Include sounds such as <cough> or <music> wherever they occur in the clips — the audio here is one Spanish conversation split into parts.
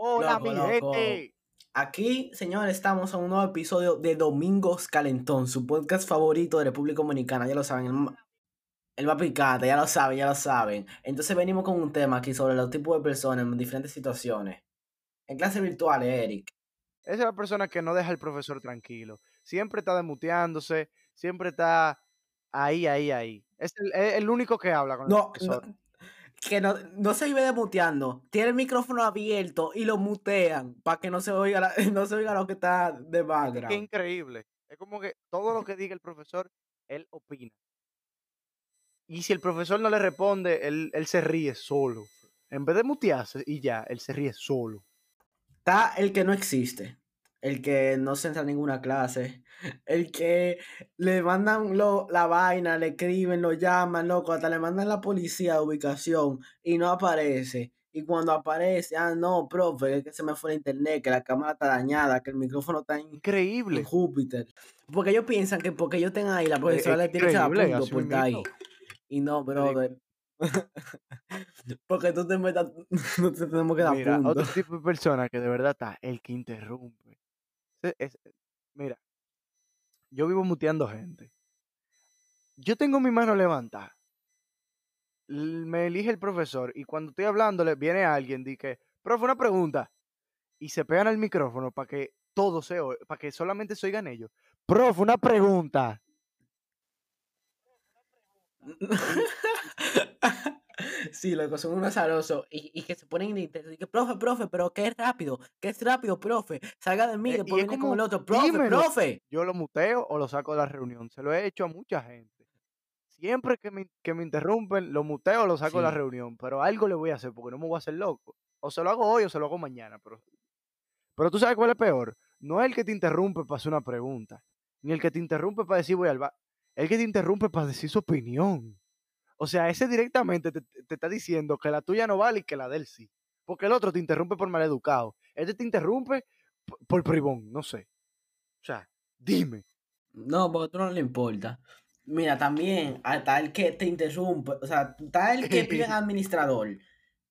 Hola, Loco, mi loco. gente. Aquí, señores, estamos en un nuevo episodio de Domingos Calentón, su podcast favorito de República Dominicana, ya lo saben, el, el más picante, ya lo saben, ya lo saben. Entonces venimos con un tema aquí sobre los tipos de personas en diferentes situaciones. En clases virtuales, Eric. Esa es la persona que no deja al profesor tranquilo. Siempre está demuteándose, siempre está ahí, ahí, ahí. Es el, es el único que habla con el No, profesor. no, que no, no se vive muteando, tiene el micrófono abierto y lo mutean para que no se oiga, la- <laughs> no se oiga lo que está de Qué background. increíble. Es como que todo lo que diga el profesor, él opina. Y si el profesor no le responde, él, él se ríe solo. En vez de mutearse y ya, él se ríe solo. Está el que no existe, el que no se entra a ninguna clase, el que le mandan lo- la vaina, le escriben, lo llaman, loco, hasta le mandan la policía de ubicación y no aparece. Y cuando aparece, ah, no, profe, es que se me fue el internet, que la cámara está dañada, que el micrófono está en, en Increíble. Júpiter. Porque ellos piensan que porque ellos estén ahí, la Es profesora le tiene que dar increíble, punto por estar ahí. Y no, brother. <laughs> Porque tú te metas, <laughs> no te tenemos que dar Mira, punto. otro tipo de persona que de verdad está, el que interrumpe. Es- mira, yo vivo muteando gente. Yo tengo mi mano levantada. Me elige el profesor y cuando estoy hablándole viene alguien y que, profe, una pregunta. Y se pegan al micrófono para que todo se oiga, para que solamente se oigan ellos. Profe, una pregunta. <laughs> Sí, loco, son unos azarosos y, y que se ponen. Y que, profe, profe, pero qué rápido, qué es rápido, profe. Salga de mí, Eh, y después viene como, el otro, profe, dímelo. profe. Yo lo muteo o lo saco de la reunión. Se lo he hecho a mucha gente. Siempre que me, que me interrumpen, lo muteo o lo saco de la reunión. Pero algo le voy a hacer porque no me voy a hacer loco. O se lo hago hoy o se lo hago mañana. Pero, pero tú sabes cuál es peor. No es el que te interrumpe para hacer una pregunta. Ni el que te interrumpe para decir voy al bar. El que te interrumpe para decir su opinión. O sea, ese directamente te, te está diciendo que la tuya no vale y que la de él sí. Porque el otro te interrumpe por maleducado. Este te interrumpe p- por privón, no sé. O sea, dime. No, porque tú no le importa. Mira, también hasta el que te interrumpe, o sea, el que pide <laughs> administrador,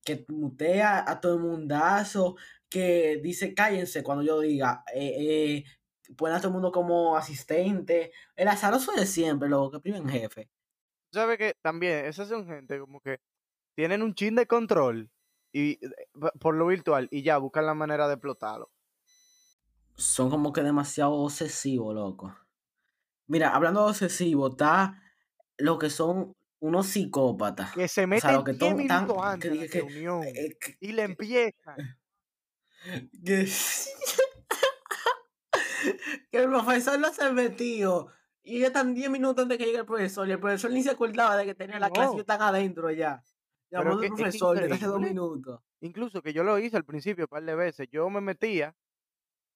que mutea a todo el mundazo, que dice cállense cuando yo diga, eh, eh, pone a todo el mundo como asistente. El azaroso de siempre, lo que piden jefe. ¿Sabes que También, esas son gente como que tienen un chin de control y eh, por lo virtual y ya buscan la manera de explotarlo. son como que demasiado obsesivos, loco. Mira, hablando de obsesivo, está lo que son unos psicópatas. Que se O sea, meten lo que 10 ton- tan, minutos que antes de la dije que, reunión eh, que, y le empiezan. que, <laughs> que el profesor no se ha metido. Y ya están 10 minutos antes que llegue el profesor. Y el profesor ni se acordaba de que tenía la clase y están adentro ya. que al profesor desde hace dos minutos. Incluso que yo lo hice al principio un par de veces. Yo me metía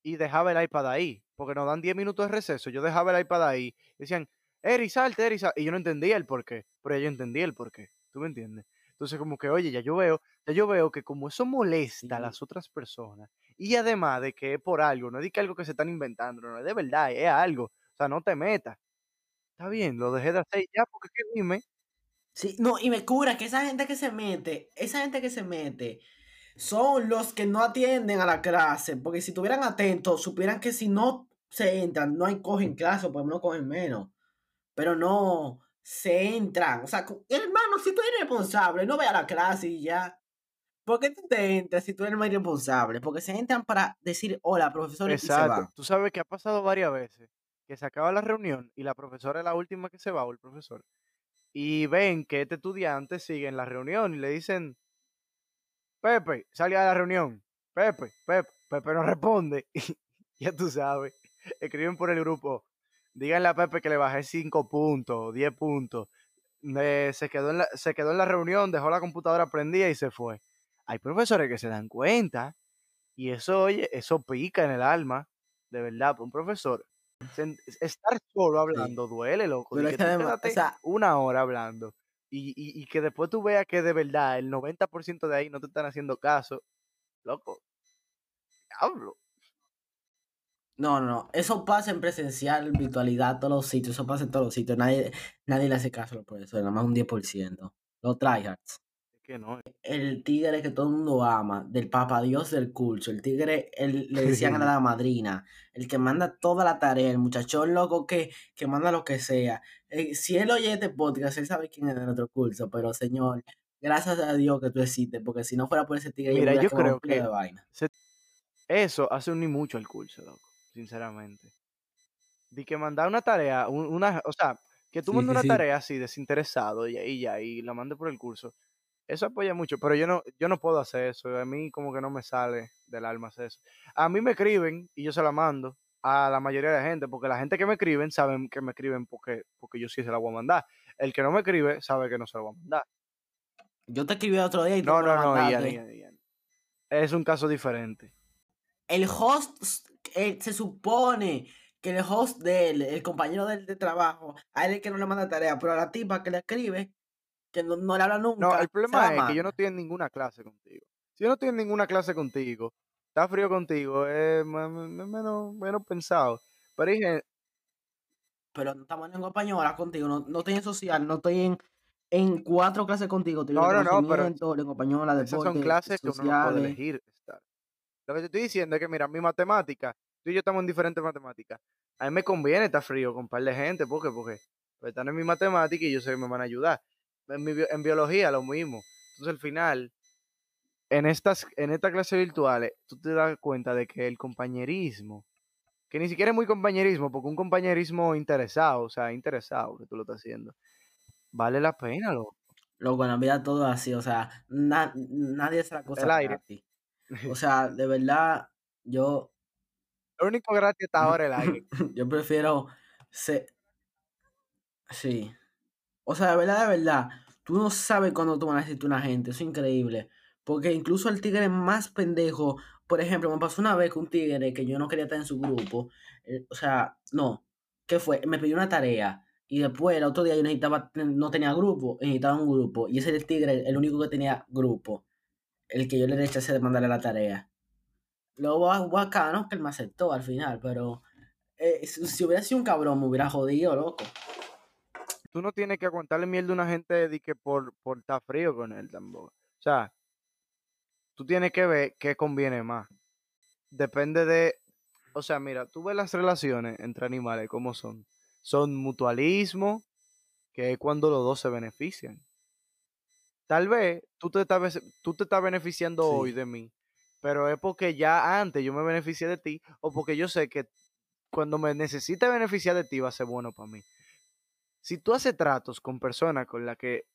y dejaba el iPad ahí, porque nos dan 10 minutos de receso. Yo dejaba el iPad ahí. Decían, Eri, salte, Eri, salte. Y yo no entendía el por qué, pero yo entendía el por qué. ¿Tú me entiendes? Entonces, como que, oye, ya yo veo, ya yo veo que como eso molesta a las otras personas, y además de que es por algo, no es de que algo que se están inventando, no es de verdad, es algo. Sea, no te metas. Está bien, lo dejé de hacer ya, porque es que dime, Sí, no, y me cura que esa gente que se mete, esa gente que se mete, son los que no atienden a la clase, porque si estuvieran atentos, supieran que si no se entran, no hay cogen clase, o por lo menos cogen menos, pero no se entran. O sea, hermano, si tú eres responsable, no ve a la clase y ya. ¿Por qué tú te entras si tú eres más irresponsable? Porque se entran para decir hola, profesor, y se exacto. van. Tú sabes que ha pasado varias veces que se acaba la reunión y la profesora es la última que se va, o el profesor, y ven que este estudiante sigue en la reunión y le dicen, Pepe, sale a la reunión. Pepe, Pepe, Pepe no responde. <laughs> ya tú sabes. Escriben por el grupo. Díganle a Pepe que le bajé 5 puntos, 10 puntos. Eh, se, quedó en la, se quedó en la reunión, dejó la computadora prendida y se fue. Hay profesores que se dan cuenta y eso, oye, eso pica en el alma, de verdad, para un profesor. Estar solo Sí. hablando duele, loco. Es que además, o sea, una hora hablando y, y, y que después tú veas que de verdad el 90% de ahí no te están haciendo caso, loco, diablo. No, no, no. Eso pasa en presencial, en virtualidad, todos los sitios. Eso pasa en todos los sitios. Nadie, nadie le hace caso a los profesores, nada más un 10%. Los tryhards. Que no. El tigre que todo el mundo ama, del papa Dios del curso, el tigre, el, le <laughs> decían a la madrina, el que manda toda la tarea, el muchachón loco que, que manda lo que sea. Eh, si él oye este podcast, él sabe quién es de nuestro curso, pero señor, gracias a Dios que tú existes, porque si no fuera por ese tigre, Mira, yo creo un que de vaina. se- eso hace unir mucho al curso, loco, sinceramente. De que mandar una tarea, un- una, o sea, que tú Sí, mandes sí, una sí. tarea así desinteresado y, y ya, y la mandes por el curso, eso apoya mucho, pero yo no, yo no puedo hacer eso, a mí como que no me sale del alma hacer eso. A mí me escriben y yo se la mando a la mayoría de la gente, porque la gente que me escriben saben que me escriben porque, porque yo sí se la voy a mandar. El que no me escribe sabe que no se la voy a mandar. Yo te escribí el otro día y tú No, me lo no, no, Ian. Ian, Ian. Es un caso diferente. El host, eh, se supone que el host de él, el compañero del de trabajo, a él es el que no le manda tarea, pero a la tipa que le escribe, que no, no le habla nunca. No, el problema es que yo no estoy en ninguna clase contigo. Si yo no estoy en ninguna clase contigo, está frío contigo, es me- me- me- menos, menos pensado. Pero dije, Pero no estamos en lengua española contigo, no, no estoy en social, no estoy en, en cuatro clases contigo. Estoy no, no, no, pero lengua española, esas son deporte, clases que uno no puede elegir estar. Lo que te estoy diciendo es que, mira, mi matemática, tú y yo estamos en diferentes matemáticas. A mí me conviene estar frío con un par de gente, ¿por qué? Porque pues, están en mi matemática y yo sé que me van a ayudar. En, mi bio- en biología lo mismo. Entonces, al final, en estas, en estas clases virtuales, tú te das cuenta de que el compañerismo, que ni siquiera es muy compañerismo, porque un compañerismo interesado, o sea, interesado que tú lo estás haciendo, vale la pena, loco. Loco, en la vida todo es así, o sea, na- nadie hace la cosa El aire. gratis. O sea, de verdad, yo, Lo único gratis hasta <laughs> ahora es el aire. yo prefiero ser, sí. O sea, de verdad, de verdad, tú no sabes cuándo tú vas a una gente, eso es increíble. Porque incluso el tigre más pendejo, por ejemplo, me pasó una vez con un tigre que yo no quería estar en su grupo, eh, o sea, no, ¿qué fue? Me pidió una tarea y después el otro día yo necesitaba, no tenía grupo, necesitaba un grupo y ese era el tigre, el único que tenía grupo, el que yo le rechacé de mandarle la tarea. Luego ba- bacano que él me aceptó al final, pero eh, si hubiera sido un cabrón me hubiera jodido, loco. Tú no tienes que aguantarle mierda a una gente de que por, por estar frío con él tampoco. O sea, tú tienes que ver qué conviene más. Depende de, o sea, mira, tú ves las relaciones entre animales, ¿cómo son? Son mutualismo, que es cuando los dos se benefician. Tal vez tú te estás, tú te estás beneficiando hoy de mí, pero es porque ya antes yo me beneficié de ti o porque yo sé que cuando me necesite beneficiar de ti va a ser bueno para mí. Si tú haces tratos con personas con las que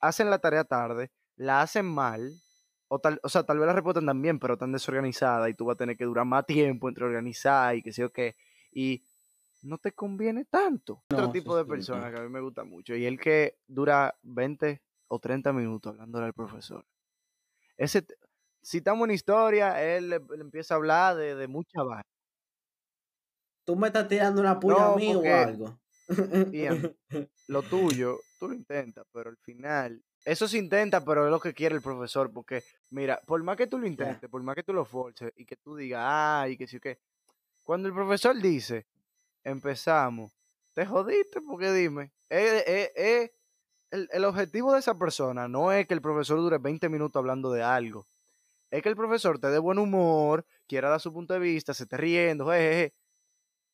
hacen la tarea tarde, la hacen mal, o, tal, o sea, tal vez la reportan también, pero tan desorganizada y tú vas a tener que durar más tiempo entre organizar y que sé yo qué, y no te conviene tanto. Otro tipo de persona que a mí me gusta mucho y el que dura 20 o 30 minutos hablándole al profesor. Ese, si estamos en historia, él le, le empieza a hablar de, de mucha vaina. ¿Tú me estás tirando una puya a mí o algo? Ian, lo tuyo, tú lo intentas, pero al final, eso se intenta, pero es lo que quiere el profesor, porque mira, por más que tú lo intentes, por más que tú lo forces y que tú digas, ah, y que sí, que cuando el profesor dice, empezamos, te jodiste, porque dime, eh, eh, eh, el, el objetivo de esa persona no es que el profesor dure 20 minutos hablando de algo, es que el profesor te dé buen humor, quiera dar su punto de vista, se esté riendo, jejeje,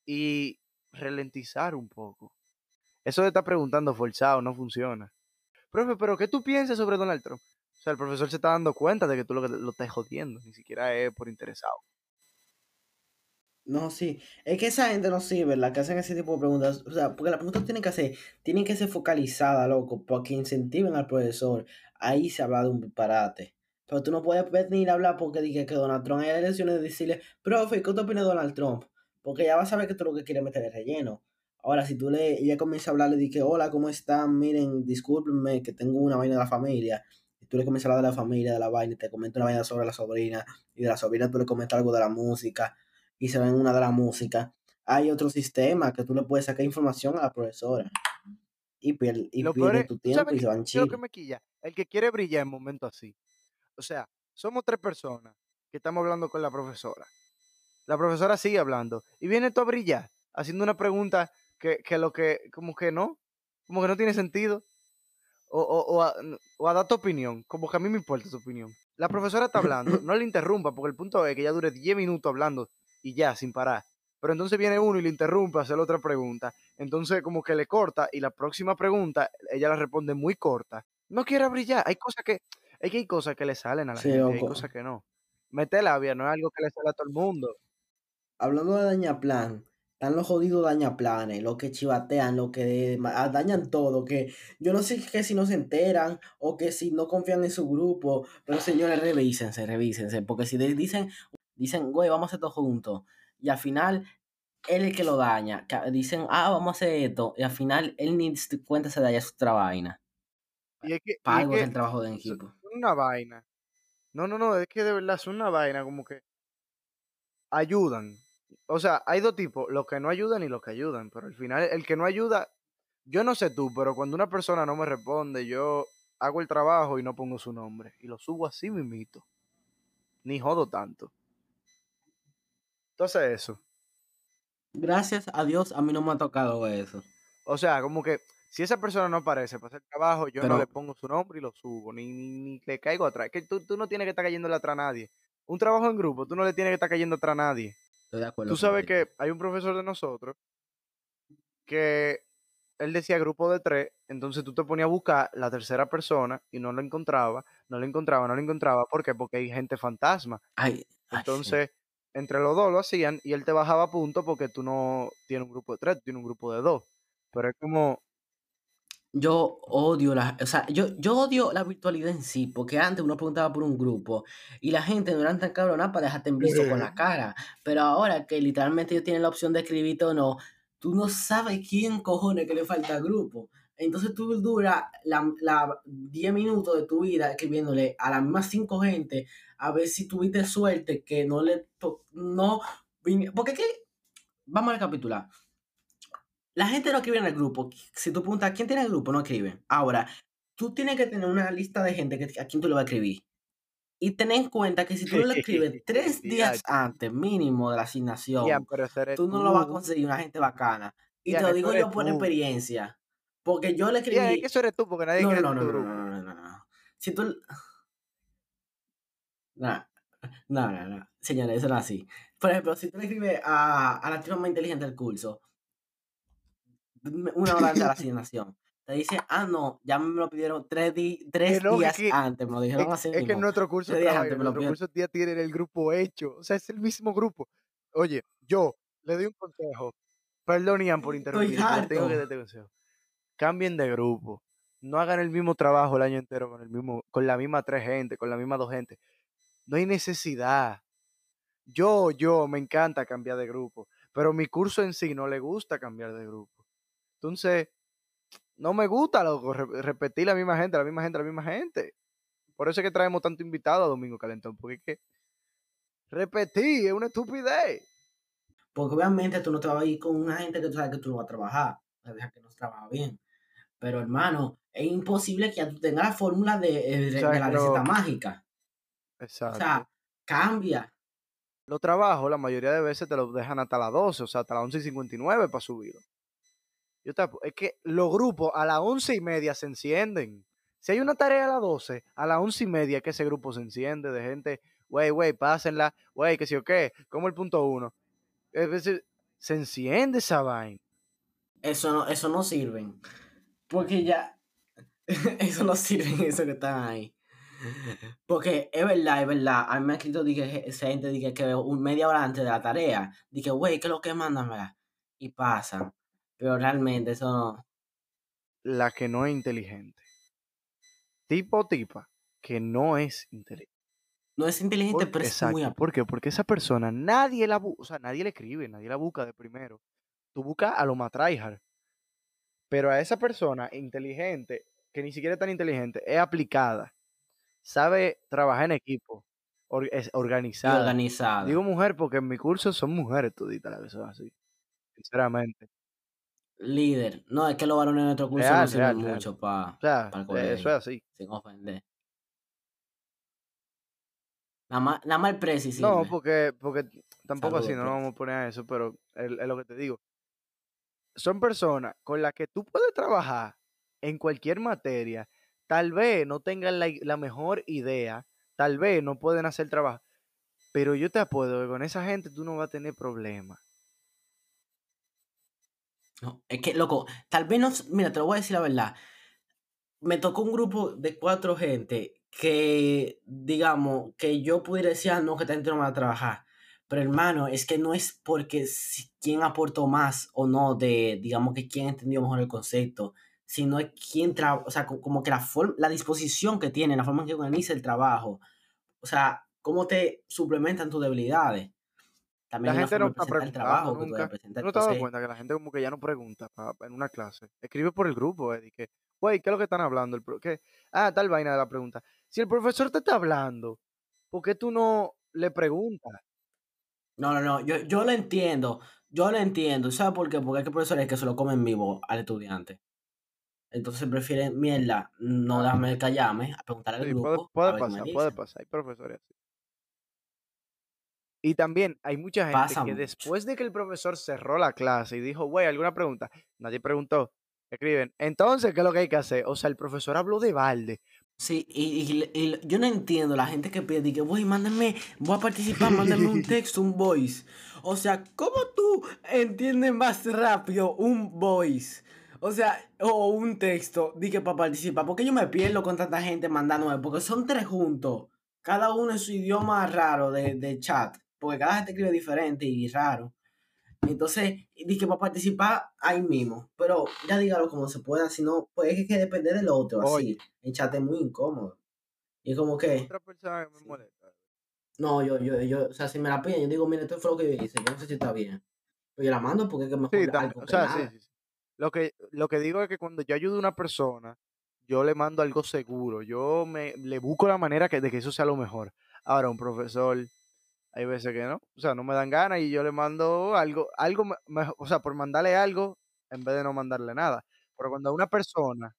y ralentizar un poco. Eso de estar preguntando forzado no funciona. Profe, pero ¿qué tú piensas sobre Donald Trump? O sea, el profesor se está dando cuenta de que tú lo, lo estás jodiendo, ni siquiera es por interesado. No, sí. Es que esa gente no sirve, la que hacen ese tipo de preguntas. O sea, porque las preguntas tienen que hacer, tienen que ser focalizadas, loco, para que incentiven al profesor. Ahí se habla de un disparate. Pero tú no puedes venir a hablar porque dije que Donald Trump hay elecciones y decirle, profe, ¿qué te opina Donald Trump? Porque ya va a saber que tú lo que quieres meter es relleno. Ahora, si tú le, ella comienza a hablarle de que, hola, ¿cómo están? Miren, discúlpenme que tengo una vaina de la familia. Y tú le comienzas a hablar de la familia, de la vaina, y te comenta una vaina sobre la sobrina. Y de la sobrina tú le comentas algo de la música. Y se ven una de la música. Hay otro sistema que tú le puedes sacar información a la profesora. Y pierde, y pierde tu ¿tú tiempo y se van es lo que chill. me quilla? El que quiere brillar en momentos así. O sea, somos tres personas que estamos hablando con la profesora. La profesora sigue hablando y viene tú a brillar, haciendo una pregunta que, que lo que, como que no, como que no tiene sentido. o, o, o, a, o a dar tu opinión, como que a mí me importa tu opinión. La profesora está hablando, <laughs> no le interrumpa, porque el punto es que ella dure 10 minutos hablando y ya, sin parar. Pero entonces viene uno y le interrumpe a hacer otra pregunta. Entonces como que le corta y la próxima pregunta ella la responde muy corta. No quiere brillar. Hay cosas que, es que hay cosas que le salen a la Sí, gente, hay cosas que no. Mete labia, no es algo que le sale a todo el mundo. Hablando de dañaplan, están los jodidos dañaplanes, los que chivatean, los que ah, dañan todo, que yo no sé que si no se enteran o que si no confían en su grupo, pero señores, revísense, revísense, porque si dicen, dicen, güey, vamos a hacer esto juntos, y al final él es el que lo daña, que dicen, ah, vamos a hacer esto, y al final él ni cuenta se daña su otra vaina. Y es que, y Para es es que el trabajo de equipo. una vaina. No, no, no, es que de verdad son una vaina como que ayudan. O sea, hay dos tipos, los que no ayudan y los que ayudan, pero al final el que no ayuda, yo no sé tú, pero cuando una persona no me responde, yo hago el trabajo y no pongo su nombre y lo subo así mismito. Ni jodo tanto. Entonces eso. Gracias a Dios, a mí no me ha tocado eso. O sea, como que si esa persona no aparece para hacer el trabajo, yo no le pongo su nombre y lo subo, ni, ni, ni le caigo atrás. Es que tú, tú no tienes que estar cayéndole atrás a nadie. Un trabajo en grupo, tú no le tienes que estar cayendo atrás a nadie. Estoy de acuerdo. Tú sabes que hay un profesor de nosotros que él decía grupo de tres, entonces tú te ponías a buscar la tercera persona y no lo encontraba, no lo encontraba, no lo encontraba. ¿Por qué? Porque hay gente fantasma. Ay, ay, sí. Entonces, entre los dos lo hacían y él te bajaba a punto porque tú no tienes un grupo de tres, tú tienes un grupo de dos. Pero es como, Yo odio la, o sea, yo, yo odio la virtualidad en sí, porque antes uno preguntaba por un grupo y la gente no eran tan cabrona para dejarte en visto con la cara, pero ahora que literalmente ellos tienen la opción de escribirte o no, tú no sabes quién cojones que le falta al grupo. Entonces tú duras la, la 10 minutos de tu vida escribiéndole a las mismas 5 gente a ver si tuviste suerte que no le to- no porque que vamos a recapitular. La gente no escribe en el grupo. Si tú preguntas quién tiene el grupo, no escriben. Ahora, tú tienes que tener una lista de gente que, a quien tú le vas a escribir. Y ten en cuenta que si tú no le escribes tres días antes, mínimo de la asignación, tú no lo vas a conseguir una gente bacana. Y te lo digo yo por tú. experiencia. Porque yo le Ian, es escribí. que eso eres tú porque nadie No, quiere no, tu no, no, grupo. no, no, no, no. Si tú. <sighs> No, no, no, no. Señores, eso no es así. Por ejemplo, si tú le escribes a, a la tipa más inteligente del curso, una hora antes de la asignación, te dice, ah, no, ya me lo pidieron tres, di- tres no, es días que- antes, me lo dijeron Es, así es que en mismo. nuestro curso Tres días antes en nuestro curso ya tienen el grupo hecho. O sea, es el mismo grupo. Oye, yo le doy un consejo. Perdón, Ian, por <laughs> interrumpir, tengo que darte consejo. Cambien de grupo. No hagan el mismo trabajo el año entero con el mismo, con la misma tres gente, con la misma dos gente. No hay necesidad. Yo, yo, me encanta cambiar de grupo, pero mi curso en sí no le gusta cambiar de grupo. Entonces, no me gusta, loco, re- repetir la misma gente, la misma gente, la misma gente. Por eso es que traemos tanto invitado a Domingo Calentón, porque es que repetir es una estupidez. Porque obviamente tú no te vas a ir con una gente que tú sabes que tú no vas a trabajar. O que no trabaja bien. Pero hermano, es imposible que ya tú tengas la fórmula de, eh, de- O la receta mágica. O Exacto. sea, cambia. los trabajos, la mayoría de veces te los dejan hasta las 12, o sea, hasta las 11 y 59 para subirlo. Es que los grupos a las 11 y media se encienden. Si hay una tarea a las 12, a las 11 y media que ese grupo se enciende de gente, güey, güey, pásenla, güey, que si o qué, como el punto uno. Es decir, se enciende esa vaina. Eso no, eso no sirven. Porque ya. <laughs> eso no sirven, <laughs> eso que están ahí. Porque es verdad, es verdad. A mí me ha escrito dije, esa gente dije, que un media hora antes de la tarea. Dije, güey, ¿qué es lo que mandan? Y pasan. Pero realmente eso no. La que no es inteligente. Tipo o tipa que no es inteligente. No es inteligente, Por- pero es muy. ¿Por qué? Porque esa persona nadie la busca, o sea, nadie le escribe, nadie la busca de primero. Tú buscas a lo más tryhard. Pero a esa persona inteligente, que ni siquiera es tan inteligente, es aplicada, sabe trabajar en equipo, or- es organizada. Digo mujer porque en mi curso son mujeres toditas las que son así. Sinceramente. Líder. No, es que los varones de nuestro curso Real, no sirven real, mucho para O sea, el eh, colegio. eso es así. sin ofender. Nada más, nada más el presi No, porque, porque tampoco Saludos, así, no nos vamos a poner a eso, pero es, es lo que te digo. Son personas con las que tú puedes trabajar en cualquier materia, tal vez no tengan la, la mejor idea, tal vez no pueden hacer trabajo, pero yo te apuesto que con esa gente tú no vas a tener problemas. No, es que, loco, tal vez no. Mira, te lo voy a decir la verdad. Me tocó un grupo de cuatro gente que, digamos, que yo pudiera decir, ah, no, que esta gente no a trabajar. Pero hermano, es que no es porque si, quién aportó más o no de, digamos, que quién entendió mejor el concepto, sino es quién o sea, como que la, la disposición que tiene, la forma en que organiza el trabajo, o sea, cómo te suplementan tus debilidades. También la gente no está el trabajo nunca. ¿No te has dado cuenta que la gente como que ya no pregunta en una clase? Escribe por el grupo, eh, que, güey, ¿qué es lo que están hablando? ¿Qué? Ah, tal vaina de la pregunta. Si el profesor te está hablando, ¿por qué tú no le preguntas? No, no, no, yo, yo lo entiendo, yo lo entiendo. ¿Sabes por qué? Porque hay profesores que se lo comen vivo al estudiante. Entonces prefieren, mierda, no dame callarme, a preguntar al grupo. Puede, pasar, puede pasar, hay profesores así. Y también hay mucha gente que después de que el profesor cerró la clase y dijo, güey, ¿alguna pregunta? Nadie preguntó. Escriben, entonces, ¿qué es lo que hay que hacer? O sea, el profesor habló de balde. Sí, y, yo no entiendo la gente que pide que, güey, mándame, voy a participar, mándame un <laughs> texto, un voice. O sea, ¿cómo tú entiendes más rápido un voice? O sea, o un texto, di que para participar. Porque yo me pierdo con tanta gente mandándome, porque son tres juntos, cada uno en su idioma raro de, de chat porque cada gente escribe diferente y raro. Entonces, dije para participar ahí mismo. Pero ya dígalo como se pueda, si no, pues es que depende del otro. Así, el chat es muy incómodo. Y como que. Otra persona me molesta. No, yo, yo, yo, o sea, si me la piden, yo digo, mire, esto fue lo que yo hice, yo no sé si está bien. Pero yo la mando porque es que mejor sí, algo o sea, sí, sí, Lo que, lo que digo es que cuando yo ayudo a una persona, yo le mando algo seguro. Yo me le busco la manera que, de que eso sea lo mejor. Ahora, un profesor hay veces que no, o sea, no me dan ganas y yo le mando algo, algo, o sea, por mandarle algo en vez de no mandarle nada. Pero cuando a una persona,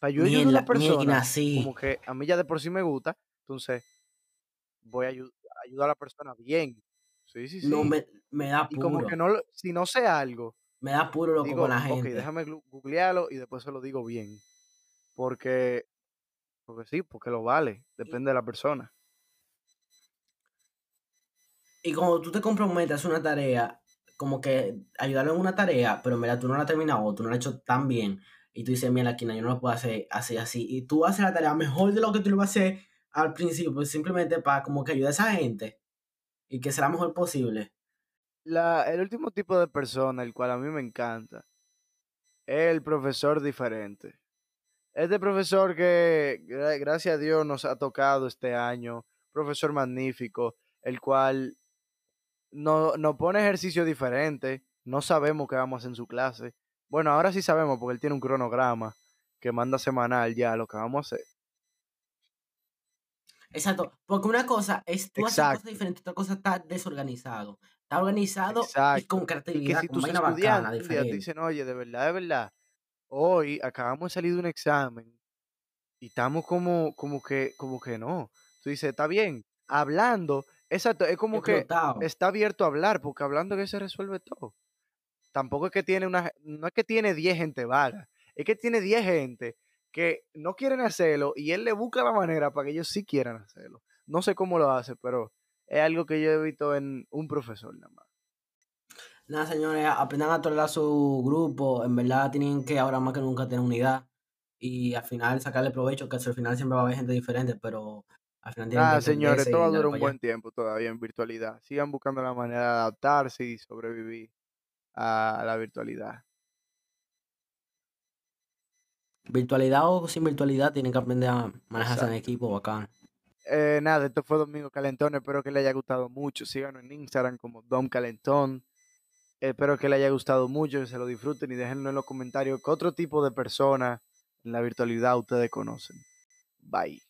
ayuda a una persona, como que a mí ya de por sí me gusta, entonces voy a ayudar a la persona bien. Sí, sí, sí. No, me, da puro. Y como que no, si no sé algo, me da puro lo con la gente. Ok, déjame googlearlo y después se lo digo bien. Porque, porque sí, porque lo vale, depende de la persona. Y como tú te comprometes a una tarea, como que ayudarlo en una tarea, pero mira, tú no la has terminado tú no la has hecho tan bien, y tú dices, mira, aquí yo no lo puedo hacer así, así, y tú haces la tarea mejor de lo que tú lo vas a hacer al principio, pues simplemente para como que ayudar a esa gente y que sea lo mejor posible. La, el último tipo de persona, el cual a mí me encanta, es el profesor diferente. Este profesor que, gracias a Dios, nos ha tocado este año, profesor magnífico, el cual no, nos pone ejercicio diferente, no sabemos qué vamos a hacer en su clase. Bueno, ahora sí sabemos porque él tiene un cronograma que manda semanal ya lo que vamos a hacer. Exacto, porque una cosa es tú hacer cosas diferentes, otra cosa está desorganizado. Está organizado y con creatividad, y que si tus bacana, te dicen, oye, de verdad, de verdad, hoy acabamos de salir de un examen y estamos como, como que, como que no. Tú dices, está bien, hablando, Exacto, es como que está abierto a hablar, porque hablando que se resuelve todo. Tampoco es que tiene una, no es que tiene 10 gente vaga, es que tiene 10 gente que no quieren hacerlo y él le busca la manera para que ellos sí quieran hacerlo. No sé cómo lo hace, pero es algo que yo he visto en un profesor nada más. Nada, señores, aprendan a tolerar su grupo. En verdad tienen que ahora más que nunca tener unidad y al final sacarle provecho, que al final siempre va a haber gente diferente, pero Ah, señores, todo va a durar un buen tiempo todavía en virtualidad. Sigan buscando la manera de adaptarse y sobrevivir a la virtualidad. Virtualidad o sin virtualidad, tienen que aprender a manejarse en equipo bacán. Eh, nada, esto fue Domingo Calentón. Espero que les haya gustado mucho. Síganos en Instagram como Dom Calentón. Espero que les haya gustado mucho, que se lo disfruten y déjenlo en los comentarios qué otro tipo de personas en la virtualidad ustedes conocen. Bye.